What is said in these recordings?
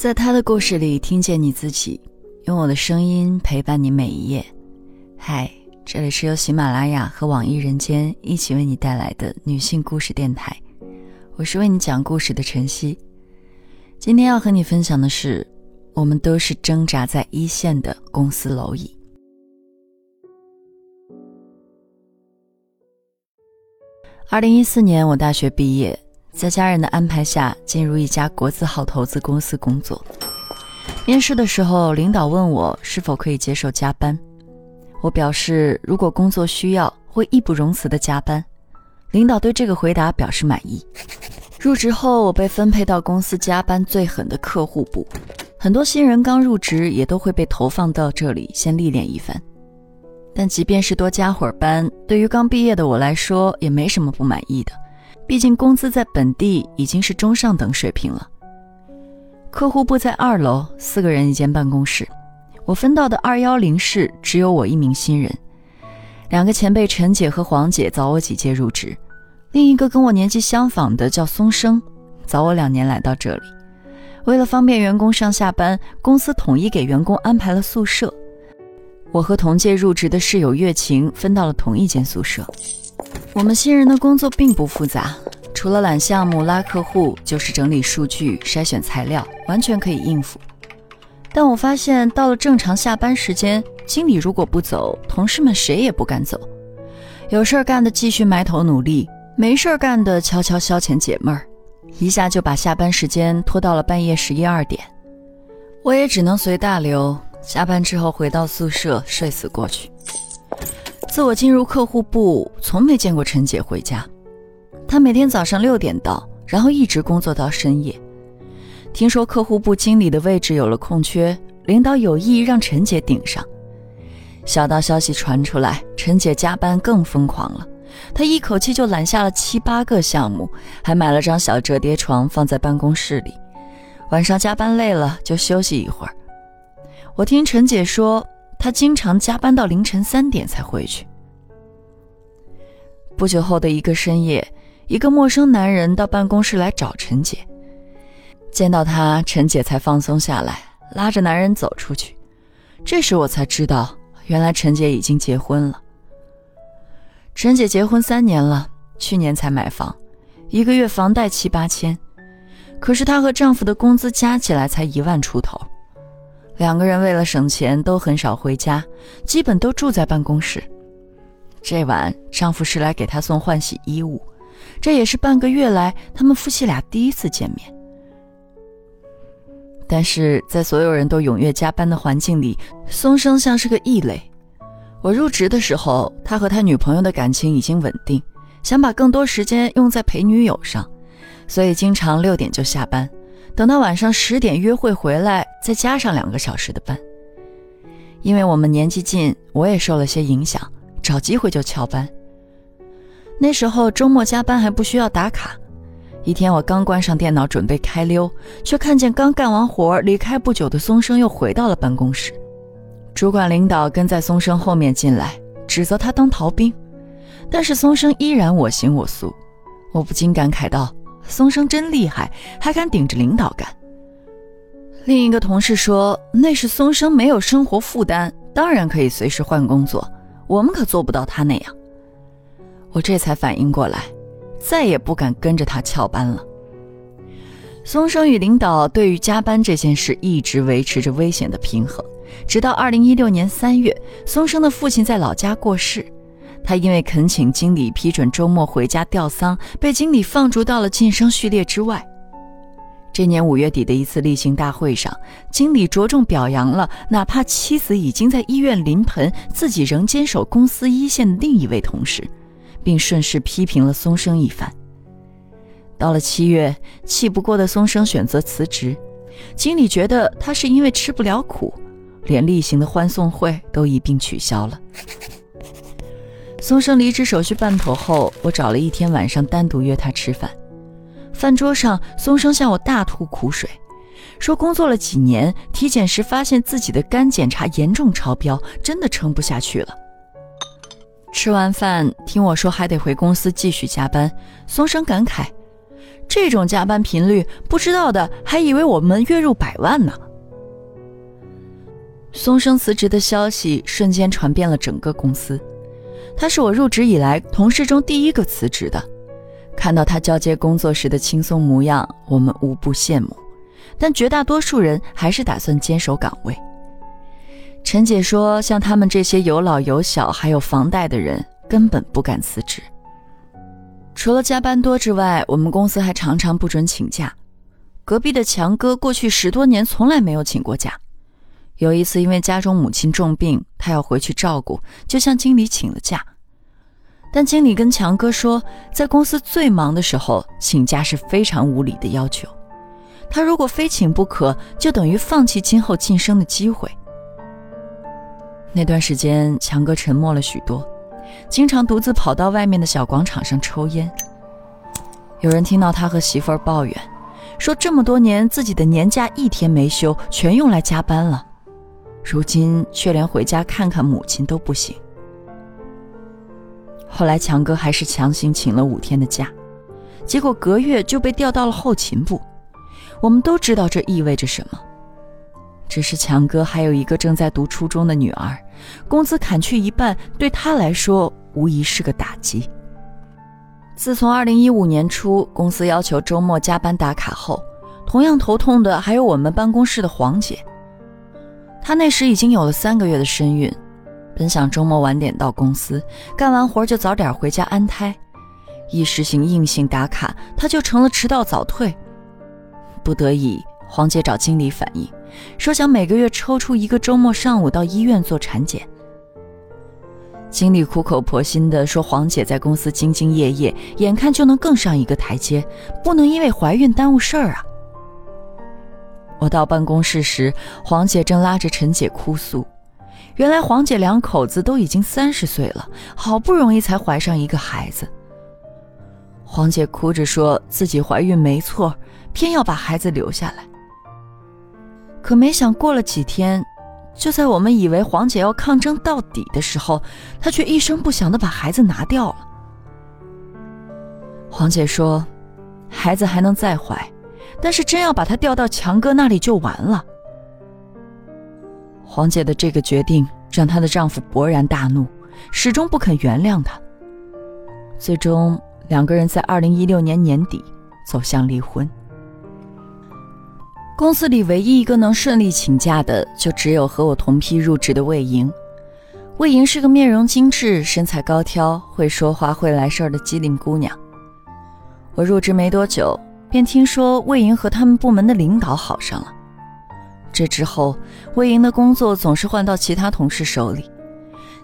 在他的故事里听见你自己，用我的声音陪伴你每一页。嗨，这里是由喜马拉雅和网易人间一起为你带来的女性故事电台，我是为你讲故事的晨曦。今天要和你分享的是，我们都是挣扎在一线的公司蝼蚁。二零一四年，我大学毕业。在家人的安排下，进入一家国字号投资公司工作。面试的时候，领导问我是否可以接受加班，我表示如果工作需要，会义不容辞的加班。领导对这个回答表示满意。入职后，我被分配到公司加班最狠的客户部，很多新人刚入职也都会被投放到这里先历练一番。但即便是多加会儿班，对于刚毕业的我来说，也没什么不满意的。毕竟工资在本地已经是中上等水平了。客户部在二楼，四个人一间办公室。我分到的二幺零室只有我一名新人，两个前辈陈姐和黄姐早我几届入职，另一个跟我年纪相仿的叫松生，早我两年来到这里。为了方便员工上下班，公司统一给员工安排了宿舍。我和同届入职的室友月晴分到了同一间宿舍。我们新人的工作并不复杂，除了揽项目、拉客户，就是整理数据、筛选材料，完全可以应付。但我发现，到了正常下班时间，经理如果不走，同事们谁也不敢走。有事儿干的继续埋头努力，没事儿干的悄悄消遣解闷儿，一下就把下班时间拖到了半夜十一二点。我也只能随大流，下班之后回到宿舍睡死过去。自我进入客户部，从没见过陈姐回家。她每天早上六点到，然后一直工作到深夜。听说客户部经理的位置有了空缺，领导有意让陈姐顶上。小道消息传出来，陈姐加班更疯狂了。她一口气就揽下了七八个项目，还买了张小折叠床放在办公室里。晚上加班累了就休息一会儿。我听陈姐说。他经常加班到凌晨三点才回去。不久后的一个深夜，一个陌生男人到办公室来找陈姐。见到他，陈姐才放松下来，拉着男人走出去。这时我才知道，原来陈姐已经结婚了。陈姐结婚三年了，去年才买房，一个月房贷七八千，可是她和丈夫的工资加起来才一万出头。两个人为了省钱，都很少回家，基本都住在办公室。这晚，丈夫是来给她送换洗衣物，这也是半个月来他们夫妻俩第一次见面。但是在所有人都踊跃加班的环境里，松生像是个异类。我入职的时候，他和他女朋友的感情已经稳定，想把更多时间用在陪女友上，所以经常六点就下班。等到晚上十点约会回来，再加上两个小时的班。因为我们年纪近，我也受了些影响，找机会就翘班。那时候周末加班还不需要打卡。一天我刚关上电脑准备开溜，却看见刚干完活离开不久的松生又回到了办公室。主管领导跟在松生后面进来，指责他当逃兵，但是松生依然我行我素。我不禁感慨道。松生真厉害，还敢顶着领导干。另一个同事说：“那是松生没有生活负担，当然可以随时换工作。我们可做不到他那样。”我这才反应过来，再也不敢跟着他翘班了。松生与领导对于加班这件事一直维持着危险的平衡，直到二零一六年三月，松生的父亲在老家过世。他因为恳请经理批准周末回家吊丧，被经理放逐到了晋升序列之外。这年五月底的一次例行大会上，经理着重表扬了哪怕妻子已经在医院临盆，自己仍坚守公司一线的另一位同事，并顺势批评了松生一番。到了七月，气不过的松生选择辞职，经理觉得他是因为吃不了苦，连例行的欢送会都一并取消了。松生离职手续办妥后，我找了一天晚上单独约他吃饭。饭桌上，松生向我大吐苦水，说工作了几年，体检时发现自己的肝检查严重超标，真的撑不下去了。吃完饭，听我说还得回公司继续加班，松生感慨：“这种加班频率，不知道的还以为我们月入百万呢。松生辞职的消息瞬间传遍了整个公司。他是我入职以来同事中第一个辞职的。看到他交接工作时的轻松模样，我们无不羡慕。但绝大多数人还是打算坚守岗位。陈姐说：“像他们这些有老有小还有房贷的人，根本不敢辞职。除了加班多之外，我们公司还常常不准请假。隔壁的强哥过去十多年从来没有请过假。有一次因为家中母亲重病，他要回去照顾，就向经理请了假。但经理跟强哥说，在公司最忙的时候请假是非常无理的要求。他如果非请不可，就等于放弃今后晋升的机会。”那段时间，强哥沉默了许多，经常独自跑到外面的小广场上抽烟。有人听到他和媳妇儿抱怨，说这么多年自己的年假一天没休，全用来加班了，如今却连回家看看母亲都不行。后来，强哥还是强行请了五天的假，结果隔月就被调到了后勤部。我们都知道这意味着什么。只是强哥还有一个正在读初中的女儿，工资砍去一半，对他来说无疑是个打击。自从二零一五年初公司要求周末加班打卡后，同样头痛的还有我们办公室的黄姐。她那时已经有了三个月的身孕，本想周末晚点到公司，干完活就早点回家安胎，一实行硬性打卡，她就成了迟到早退。不得已，黄姐找经理反映。说想每个月抽出一个周末上午到医院做产检。经理苦口婆心地说：“黄姐在公司兢兢业业，眼看就能更上一个台阶，不能因为怀孕耽误事儿啊。”我到办公室时，黄姐正拉着陈姐哭诉：“原来黄姐两口子都已经三十岁了，好不容易才怀上一个孩子。”黄姐哭着说自己怀孕没错，偏要把孩子留下来。可没想过了几天，就在我们以为黄姐要抗争到底的时候，她却一声不响的把孩子拿掉了。黄姐说：“孩子还能再怀，但是真要把她调到强哥那里就完了。”黄姐的这个决定让她的丈夫勃然大怒，始终不肯原谅她。最终，两个人在二零一六年年底走向离婚。公司里唯一一个能顺利请假的，就只有和我同批入职的魏莹。魏莹是个面容精致、身材高挑、会说话、会来事儿的机灵姑娘。我入职没多久，便听说魏莹和他们部门的领导好上了。这之后，魏莹的工作总是换到其他同事手里。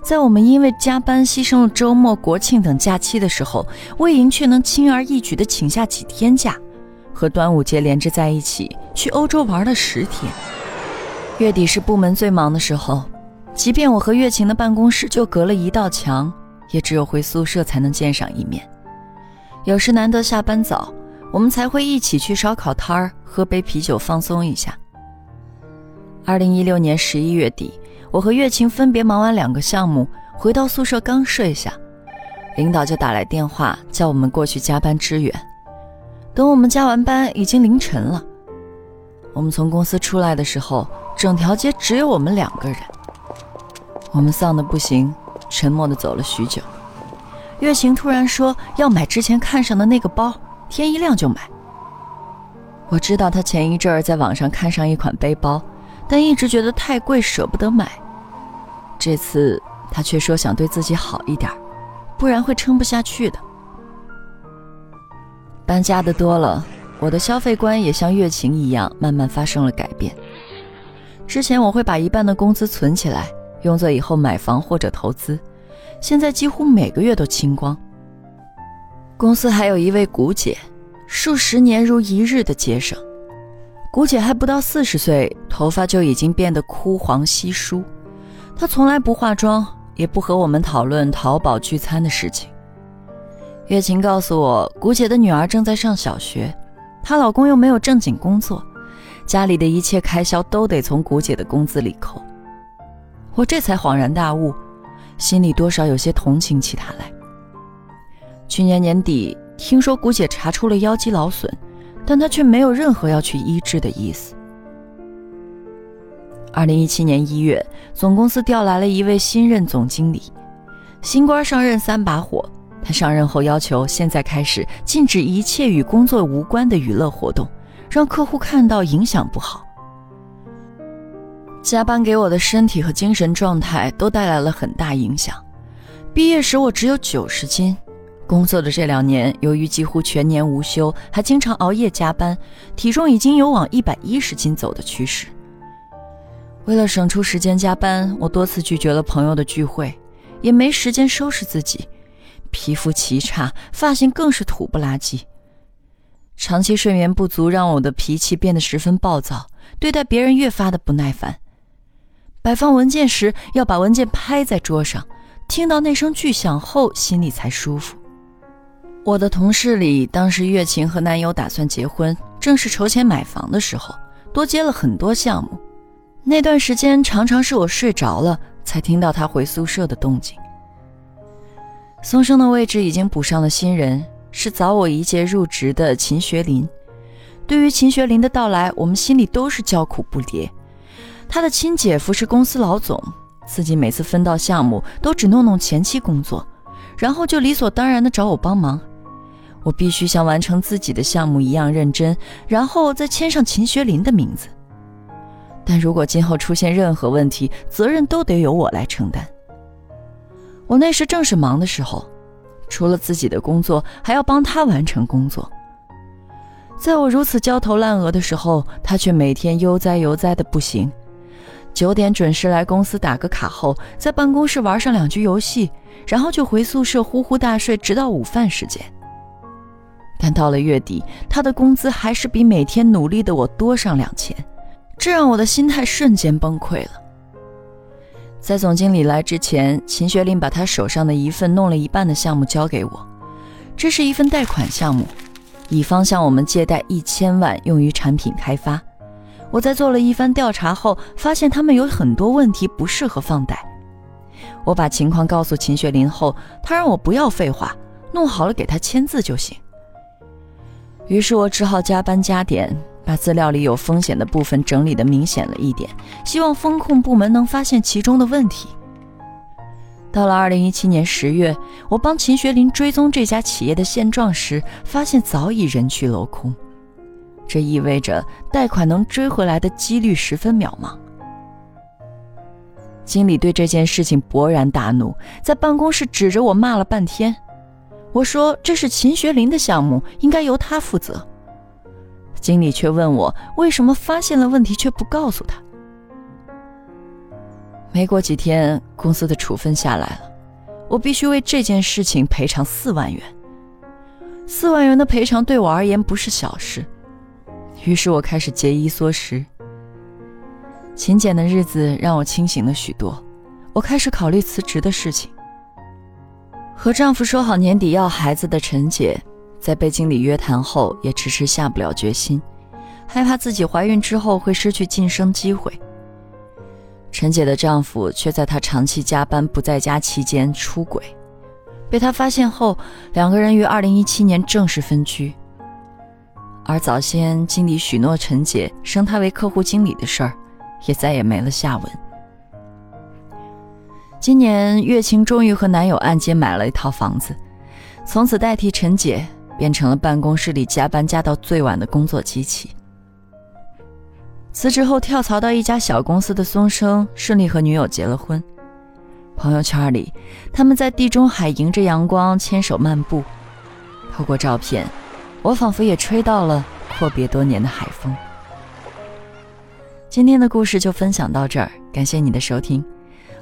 在我们因为加班牺牲了周末、国庆等假期的时候，魏莹却能轻而易举地请下几天假。和端午节连着在一起，去欧洲玩了十天。月底是部门最忙的时候，即便我和月晴的办公室就隔了一道墙，也只有回宿舍才能见上一面。有时难得下班早，我们才会一起去烧烤摊儿喝杯啤酒放松一下。二零一六年十一月底，我和月晴分别忙完两个项目，回到宿舍刚睡下，领导就打来电话叫我们过去加班支援。等我们加完班，已经凌晨了。我们从公司出来的时候，整条街只有我们两个人。我们丧得不行，沉默地走了许久。月晴突然说要买之前看上的那个包，天一亮就买。我知道他前一阵儿在网上看上一款背包，但一直觉得太贵，舍不得买。这次他却说想对自己好一点，不然会撑不下去的。搬家的多了，我的消费观也像月晴一样慢慢发生了改变。之前我会把一半的工资存起来，用作以后买房或者投资，现在几乎每个月都清光。公司还有一位古姐，数十年如一日的节省。古姐还不到四十岁，头发就已经变得枯黄稀疏。她从来不化妆，也不和我们讨论淘宝聚餐的事情。月琴告诉我，古姐的女儿正在上小学，她老公又没有正经工作，家里的一切开销都得从古姐的工资里扣。我这才恍然大悟，心里多少有些同情起她来。去年年底，听说谷姐查出了腰肌劳损，但她却没有任何要去医治的意思。二零一七年一月，总公司调来了一位新任总经理，新官上任三把火。他上任后要求，现在开始禁止一切与工作无关的娱乐活动，让客户看到影响不好。加班给我的身体和精神状态都带来了很大影响。毕业时我只有九十斤，工作的这两年，由于几乎全年无休，还经常熬夜加班，体重已经有往一百一十斤走的趋势。为了省出时间加班，我多次拒绝了朋友的聚会，也没时间收拾自己，皮肤奇差，发型更是土不拉几。长期睡眠不足让我的脾气变得十分暴躁，对待别人越发的不耐烦。摆放文件时要把文件拍在桌上，听到那声巨响后心里才舒服。我的同事里，当时月琴和男友打算结婚，正是筹钱买房的时候，多接了很多项目。那段时间常常是我睡着了才听到他回宿舍的动静。松生的位置已经补上了新人，是早我一届入职的秦学林。对于秦学林的到来，我们心里都是叫苦不迭。他的亲姐夫是公司老总，自己每次分到项目都只弄弄前期工作，然后就理所当然的找我帮忙。我必须像完成自己的项目一样认真，然后再签上秦学林的名字。但如果今后出现任何问题，责任都得由我来承担。我那时正是忙的时候，除了自己的工作，还要帮他完成工作。在我如此焦头烂额的时候，他却每天悠哉悠哉的不行。九点准时来公司打个卡后，在办公室玩上两局游戏，然后就回宿舍呼呼大睡，直到午饭时间。但到了月底，他的工资还是比每天努力的我多上两千。这让我的心态瞬间崩溃了。在总经理来之前，秦学林把他手上的一份弄了一半的项目交给我，这是一份贷款项目，乙方向我们借贷一千万用于产品开发。我在做了一番调查后，发现他们有很多问题不适合放贷。我把情况告诉秦学林后，他让我不要废话，弄好了给他签字就行。于是我只好加班加点。把资料里有风险的部分整理的明显了一点，希望风控部门能发现其中的问题。到了二零一七年十月，我帮秦学林追踪这家企业的现状时，发现早已人去楼空，这意味着贷款能追回来的几率十分渺茫。经理对这件事情勃然大怒，在办公室指着我骂了半天。我说：“这是秦学林的项目，应该由他负责。”经理却问我为什么发现了问题却不告诉他。没过几天，公司的处分下来了，我必须为这件事情赔偿四万元。四万元的赔偿对我而言不是小事，于是我开始节衣缩食。勤俭的日子让我清醒了许多，我开始考虑辞职的事情。和丈夫说好年底要孩子的陈姐。在被经理约谈后，也迟迟下不了决心，害怕自己怀孕之后会失去晋升机会。陈姐的丈夫却在她长期加班不在家期间出轨，被她发现后，两个人于二零一七年正式分居。而早先经理许诺陈姐升她为客户经理的事儿，也再也没了下文。今年月晴终于和男友按揭买了一套房子，从此代替陈姐。变成了办公室里加班加到最晚的工作机器。辞职后跳槽到一家小公司的松生，顺利和女友结了婚。朋友圈里，他们在地中海迎着阳光牵手漫步。透过照片，我仿佛也吹到了阔别多年的海风。今天的故事就分享到这儿，感谢你的收听，